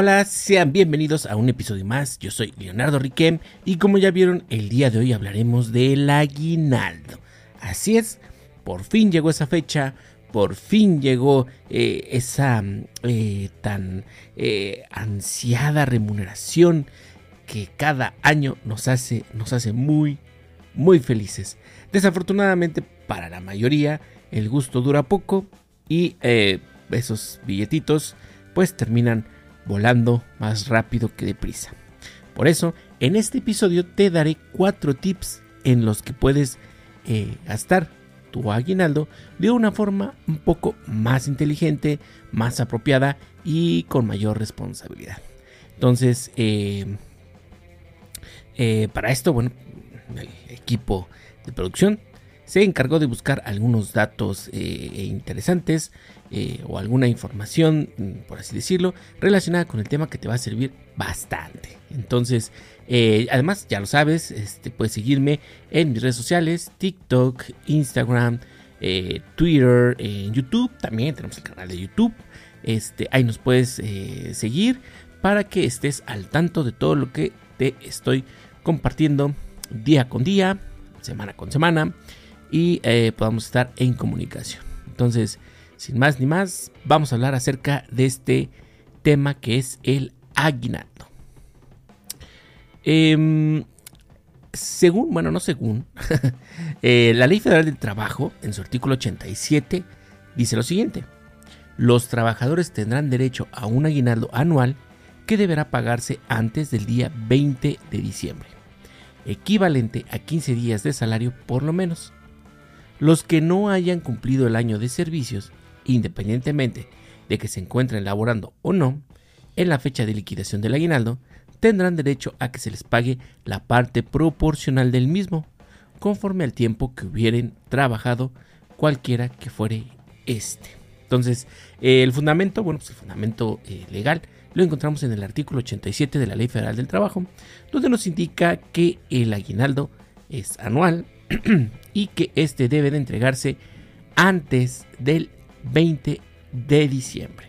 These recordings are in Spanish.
Hola, sean bienvenidos a un episodio más. Yo soy Leonardo Riquem y como ya vieron, el día de hoy hablaremos del aguinaldo. Así es, por fin llegó esa fecha, por fin llegó eh, esa eh, tan eh, ansiada remuneración que cada año nos hace, nos hace muy, muy felices. Desafortunadamente, para la mayoría, el gusto dura poco y esos billetitos pues terminan volando más rápido que deprisa. Por eso, en este episodio te daré cuatro tips en los que puedes eh, gastar tu aguinaldo de una forma un poco más inteligente, más apropiada y con mayor responsabilidad. Entonces, eh, eh, para esto, bueno, el equipo de producción se encargó de buscar algunos datos interesantes eh, o alguna información, mm, por así decirlo, relacionada con el tema que te va a servir bastante. Entonces, eh, además, ya lo sabes, este, puedes seguirme en mis redes sociales, TikTok, Instagram, Twitter, en YouTube, también tenemos el canal de YouTube. Este, ahí nos puedes seguir para que estés al tanto de todo lo que te estoy compartiendo día con día, semana con semana y eh, podamos estar en comunicación. Entonces, sin más ni más, vamos a hablar acerca de este tema que es el aguinaldo. Em, según, bueno, no según, eh, la Ley Federal del Trabajo, en su artículo 87, dice lo siguiente. Los trabajadores tendrán derecho a un aguinaldo anual que deberá pagarse antes del día 20 de diciembre, equivalente a 15 días de salario por lo menos los que no hayan cumplido el año de servicios, independientemente de que se encuentren laborando o no, en la fecha de liquidación del aguinaldo, tendrán derecho a que se les pague la parte proporcional del mismo, conforme al tiempo que hubieran trabajado cualquiera que fuere este. Entonces, el fundamento, bueno, pues el fundamento eh, legal lo encontramos en el artículo 87 de la Ley Federal del Trabajo, donde nos indica que el aguinaldo es anual y que este debe de entregarse antes del 20 de diciembre.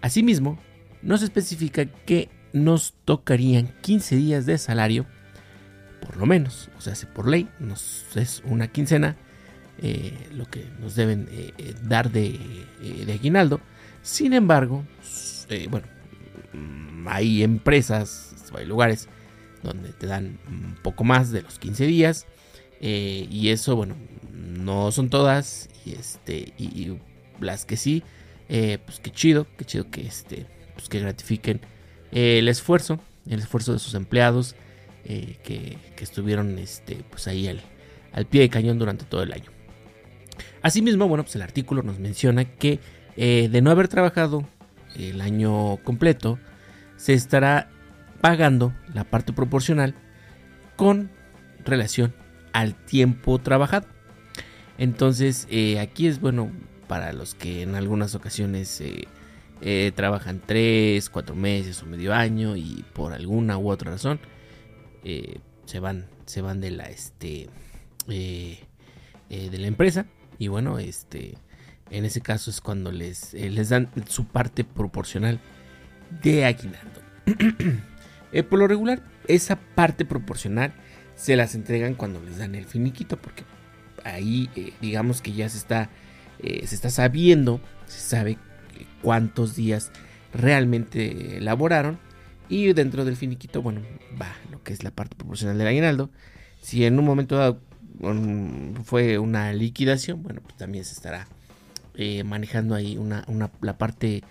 Asimismo, nos especifica que nos tocarían 15 días de salario, por lo menos, o sea, si por ley nos es una quincena eh, lo que nos deben eh, eh, dar de, de, aguinaldo. Sin embargo, bueno, mm, hay empresas, hay lugares donde te dan un poco más de los 15 días eh, y eso, bueno, no son todas. Y este. Y, las que sí. Eh, pues qué chido. Qué chido que este. Pues que gratifiquen el esfuerzo. El esfuerzo de sus empleados. Eh, que, estuvieron este. Pues ahí al, al pie de cañón durante todo el año. Asimismo, bueno, pues el artículo nos menciona que de no haber trabajado el año completo, se estará pagando la parte proporcional con relación al tiempo trabajado. Entonces, eh, aquí es bueno para los que en algunas ocasiones eh, eh, trabajan 3, 4 meses o medio año y por alguna u otra razón se van se van de la este de la empresa. Y bueno este en ese caso es cuando les les dan su parte proporcional de aguinaldo. Por lo regular esa parte proporcional se las entregan cuando les dan el finiquito, porque ahí eh, digamos que ya se está, eh, se está sabiendo, se sabe cuántos días realmente elaboraron y dentro del finiquito, bueno, va lo que es la parte proporcional del aguinaldo. Si en un momento dado fue una liquidación, bueno, pues también se estará eh, manejando ahí una, la parte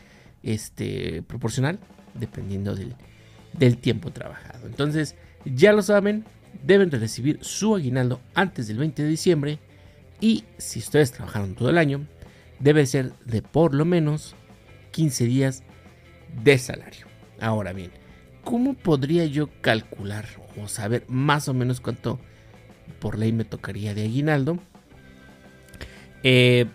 este, proporcional dependiendo del, del tiempo trabajado. Entonces, ya lo saben, deben de recibir su aguinaldo antes del 20 de diciembre y si ustedes trabajaron todo el año, debe ser de por lo menos 15 días de salario. Ahora bien, ¿cómo podría yo calcular o saber más o menos cuánto por ley me tocaría de aguinaldo? Eh,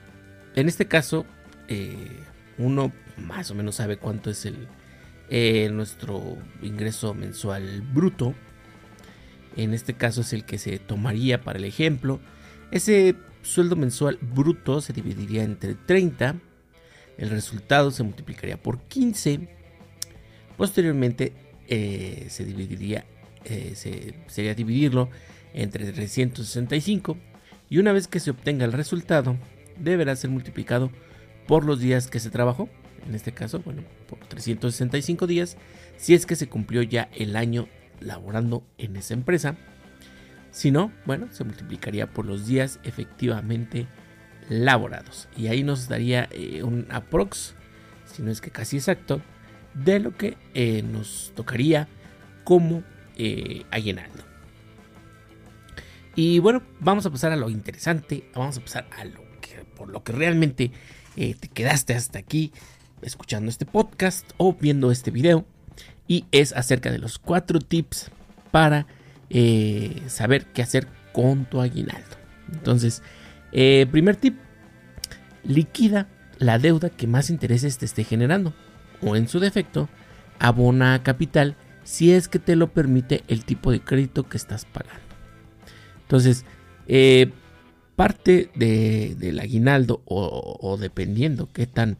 en este caso, eh, uno más o menos sabe cuánto es el, eh, nuestro ingreso mensual bruto en este caso es el que se tomaría para el ejemplo. Ese sueldo mensual bruto se dividiría entre 30, el resultado se multiplicaría por 15, Posteriormente se dividiría, se, sería dividirlo entre 365 y una vez que se obtenga el resultado deberá ser multiplicado por los días que se trabajó, en este caso, bueno, por 365 días, si es que se cumplió ya el año laborando en esa empresa. Si no, bueno, se multiplicaría por los días efectivamente laborados. Y ahí nos daría eh, un aprox, si no es que casi exacto, de lo que eh, nos tocaría como eh. Y bueno, vamos a pasar a lo interesante, vamos a pasar a lo que, por lo que realmente eh, te quedaste hasta aquí escuchando este podcast o viendo este video. Y es acerca de los cuatro tips para eh, saber qué hacer con tu aguinaldo. Entonces, eh, primer tip, liquida la deuda que más intereses te esté generando. O en su defecto, abona capital si es que te lo permite el tipo de crédito que estás pagando. Entonces, eh, parte del aguinaldo o, dependiendo qué tan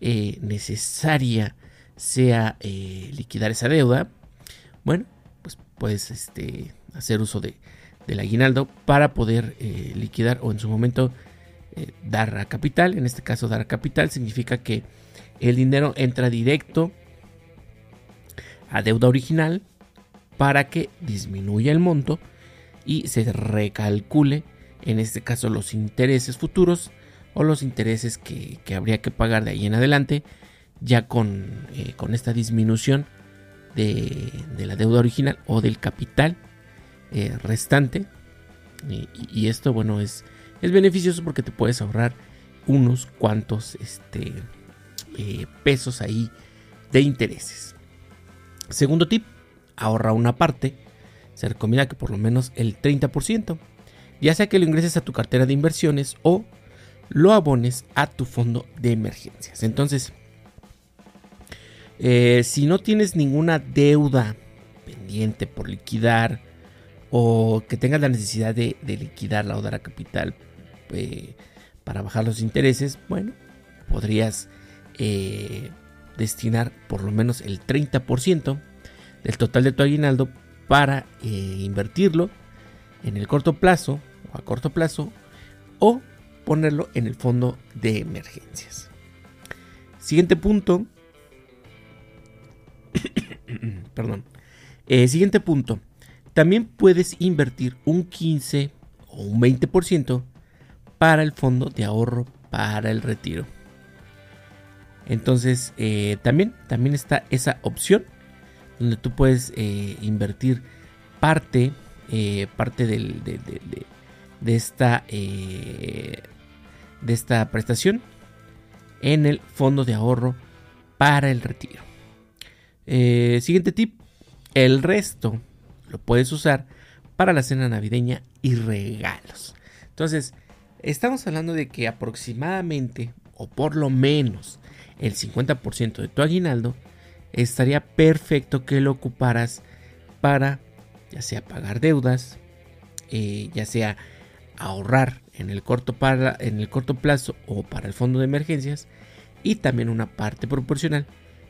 necesaria sea liquidar esa deuda, bueno, pues puedes este, hacer uso de, del aguinaldo para poder liquidar o en su momento dar a capital. En este caso, dar a capital significa que el dinero entra directo a deuda original para que disminuya el monto y se recalcule, en este caso, los intereses futuros o los intereses que, habría que pagar de ahí en adelante, ya con, eh, con esta disminución de, la deuda original o del capital eh, restante. Y, esto, bueno, es, es beneficioso porque te puedes ahorrar unos cuantos este, eh, pesos ahí de intereses. Segundo tip, ahorra una parte se recomienda que por lo menos el 30%, ya sea que lo ingreses a tu cartera de inversiones o lo abones a tu fondo de emergencias. Entonces, eh, si no tienes ninguna deuda pendiente por liquidar o que tengas la necesidad de, liquidar o dar a capital eh, para bajar los intereses, bueno, podrías eh, destinar por lo menos el 30% del total de tu aguinaldo para invertirlo en el corto plazo o a corto plazo o ponerlo en el fondo de emergencias. Siguiente punto. Perdón. Eh, siguiente punto. También puedes invertir un 15 o un 20% para el fondo de ahorro para el retiro. Entonces, eh, también, también está esa opción donde tú puedes eh, invertir parte, eh, parte de, esta, eh, de esta prestación en el fondo de ahorro para el retiro. Siguiente tip, el resto lo puedes usar para la cena navideña y regalos. Entonces, estamos hablando de que aproximadamente, o por lo menos, el 50% de tu aguinaldo estaría perfecto que lo ocuparas para ya sea pagar deudas, eh, ya sea ahorrar en el, corto para, en el corto plazo o para el fondo de emergencias y también una parte proporcional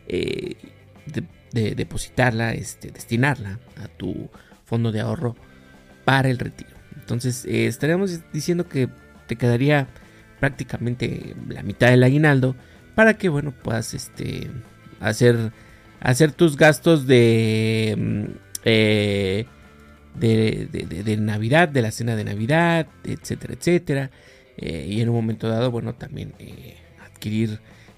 eh, de, depositarla, este, destinarla a tu fondo de ahorro para el retiro. Entonces eh, estaríamos diciendo que te quedaría prácticamente la mitad del aguinaldo para que bueno puedas este, hacer hacer tus gastos de, mm, eh, de, Navidad, de la cena de Navidad, etcétera, etcétera. Eh, y en un momento dado, bueno, también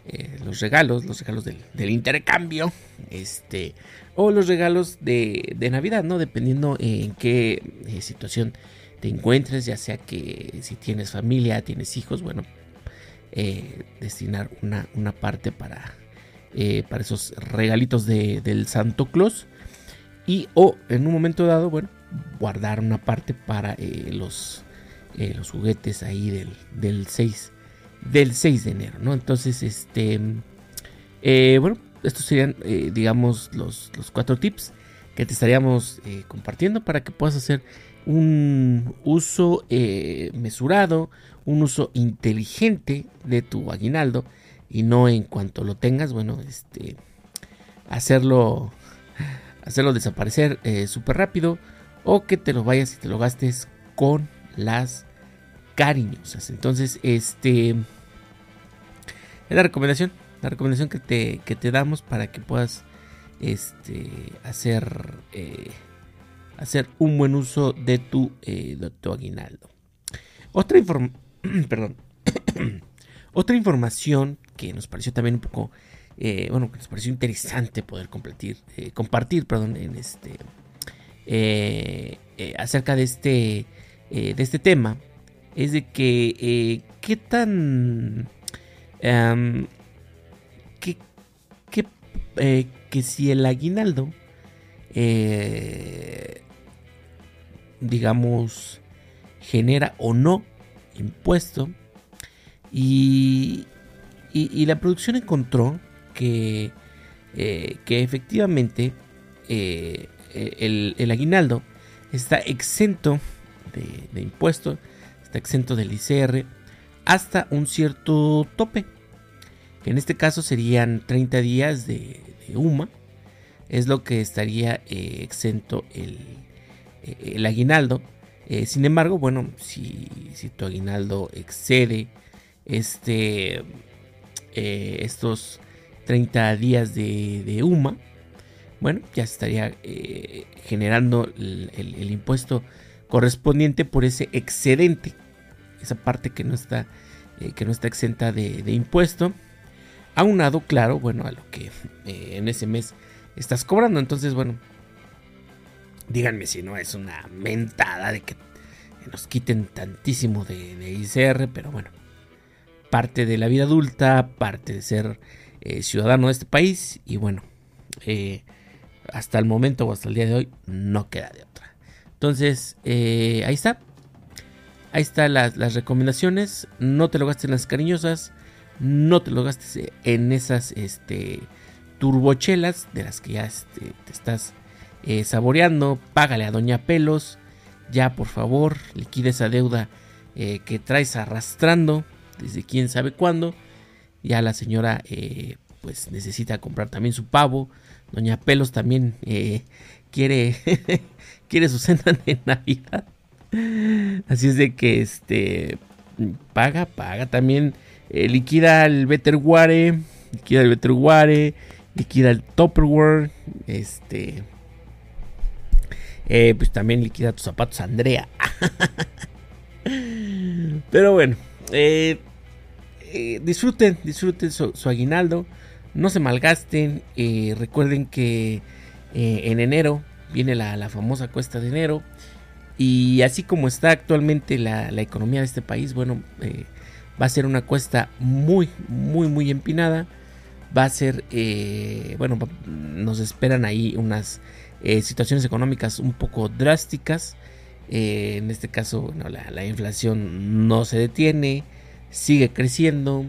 eh, los regalos, los regalos del, intercambio, este, o los regalos de, de Navidad, ¿no? Dependiendo en qué situación te encuentres, ya sea que si tienes familia, tienes hijos, bueno, destinar una, parte para eh, para esos regalitos del Santo Claus. Y o en un momento dado, bueno, guardar una parte para eh, los, eh, los juguetes ahí del, del, 6, del 6 de enero, ¿no? Entonces, este, bueno, estos serían, digamos, los, los cuatro tips que te estaríamos compartiendo para que puedas hacer un uso mesurado, un uso inteligente de tu aguinaldo y no en cuanto lo tengas, bueno, este, hacerlo, hacerlo desaparecer eh, súper rápido o que te lo vayas y te lo gastes con las cariñosas. Entonces, este es la recomendación, la recomendación que te, que te damos para que puedas este, hacer, eh, hacer un buen uso de tu, eh, aguinaldo. Otra, perdón. Otra información que nos pareció también un poco, eh, bueno, que nos pareció interesante poder compartir, compartir perdón, en este, acerca de este, de este tema es de que qué tan... Em, qué, qué, que si el aguinaldo, eh, digamos, genera o no impuesto, y, y, la producción encontró que, eh, que efectivamente eh, el, aguinaldo está exento de, de impuesto, exento del ICR hasta un cierto tope, que en este caso serían 30 días de, UMA, es lo que estaría eh, exento el, eh, aguinaldo. Eh, sin embargo, bueno, si, tu aguinaldo excede este, estos 30 días de, UMA, bueno, ya estaría generando el, impuesto correspondiente por ese excedente, esa parte que no está, que no está exenta de, de impuesto aunado, claro, bueno, a lo que eh, en ese mes estás cobrando. Entonces, bueno, díganme si no es una mentada de que nos quiten tantísimo de, ICR, pero bueno, parte de la vida adulta, parte de ser eh, ciudadano de este país y bueno, eh, hasta el momento o hasta el día de hoy no queda de otra. Entonces, ahí está. Ahí están las, las recomendaciones. No te lo gastes en las cariñosas no te lo gastes en esas este, turbochelas de las que ya este, te estás eh, saboreando. Págale a Doña Pelos. Ya, por favor, liquide esa deuda eh, que traes arrastrando desde quién sabe cuándo. Ya la señora eh, pues necesita comprar también su pavo. Doña Pelos también quiere, quiere su cena de Navidad. Así es de que este paga, paga también eh, liquida el Betterware, liquida el Betterware, liquida el Topperware, este, eh, pues también liquida tus zapatos Andrea. Pero bueno, eh, disfruten, disfruten su, aguinaldo, no se malgasten, recuerden que en enero viene la, famosa cuesta de enero. Y así como está actualmente la, la economía de este país, bueno, Va a ser una cuesta muy, muy, muy empinada. Va a ser, eh, bueno, nos esperan ahí unas eh, situaciones económicas un poco drásticas. Eh, en este caso, la, inflación no se detiene, sigue creciendo.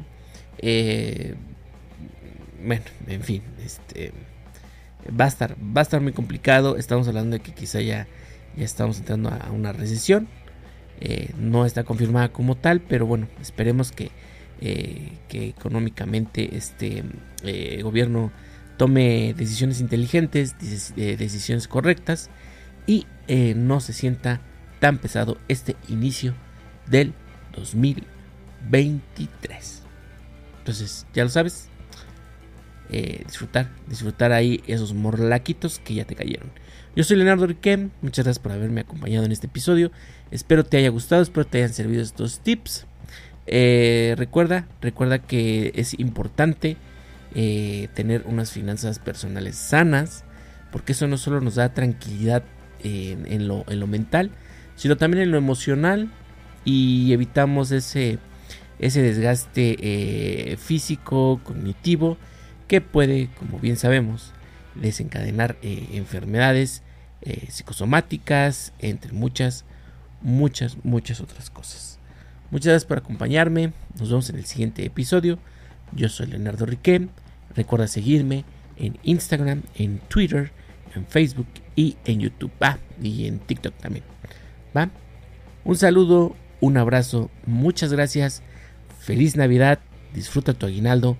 bueno, en fin, este, va, a estar, va a estar muy complicado. Estamos hablando de que quizá ya, ya estamos entrando a una recesión. Eh, no está confirmada como tal, pero bueno, esperemos que, eh, que económicamente este eh, gobierno tome decisiones inteligentes, decisiones correctas y no se sienta tan pesado este inicio del 2023. Entonces, ya lo sabes, disfrutar, disfrutar ahí esos morlaquitos que ya te cayeron. Yo soy Leonardo Riquem, muchas gracias por haberme acompañado en este episodio. Espero te haya gustado, espero te hayan servido estos tips. Eh, recuerda, recuerda que es importante eh, tener unas finanzas personales sanas, porque eso no solo nos da tranquilidad en, lo, mental, sino también en lo emocional y evitamos ese, ese desgaste eh, físico, cognitivo, que puede, como bien sabemos, desencadenar eh, enfermedades eh, psicosomáticas, entre muchas, muchas, muchas otras cosas. Muchas gracias por acompañarme. Nos vemos en el siguiente episodio. Yo soy Leonardo Riquem. Recuerda seguirme en Instagram, en Twitter, en Facebook y en YouTube. Ah, y en TikTok también. ¿Va? Un saludo, un abrazo, muchas gracias. Feliz Navidad. Disfruta tu aguinaldo.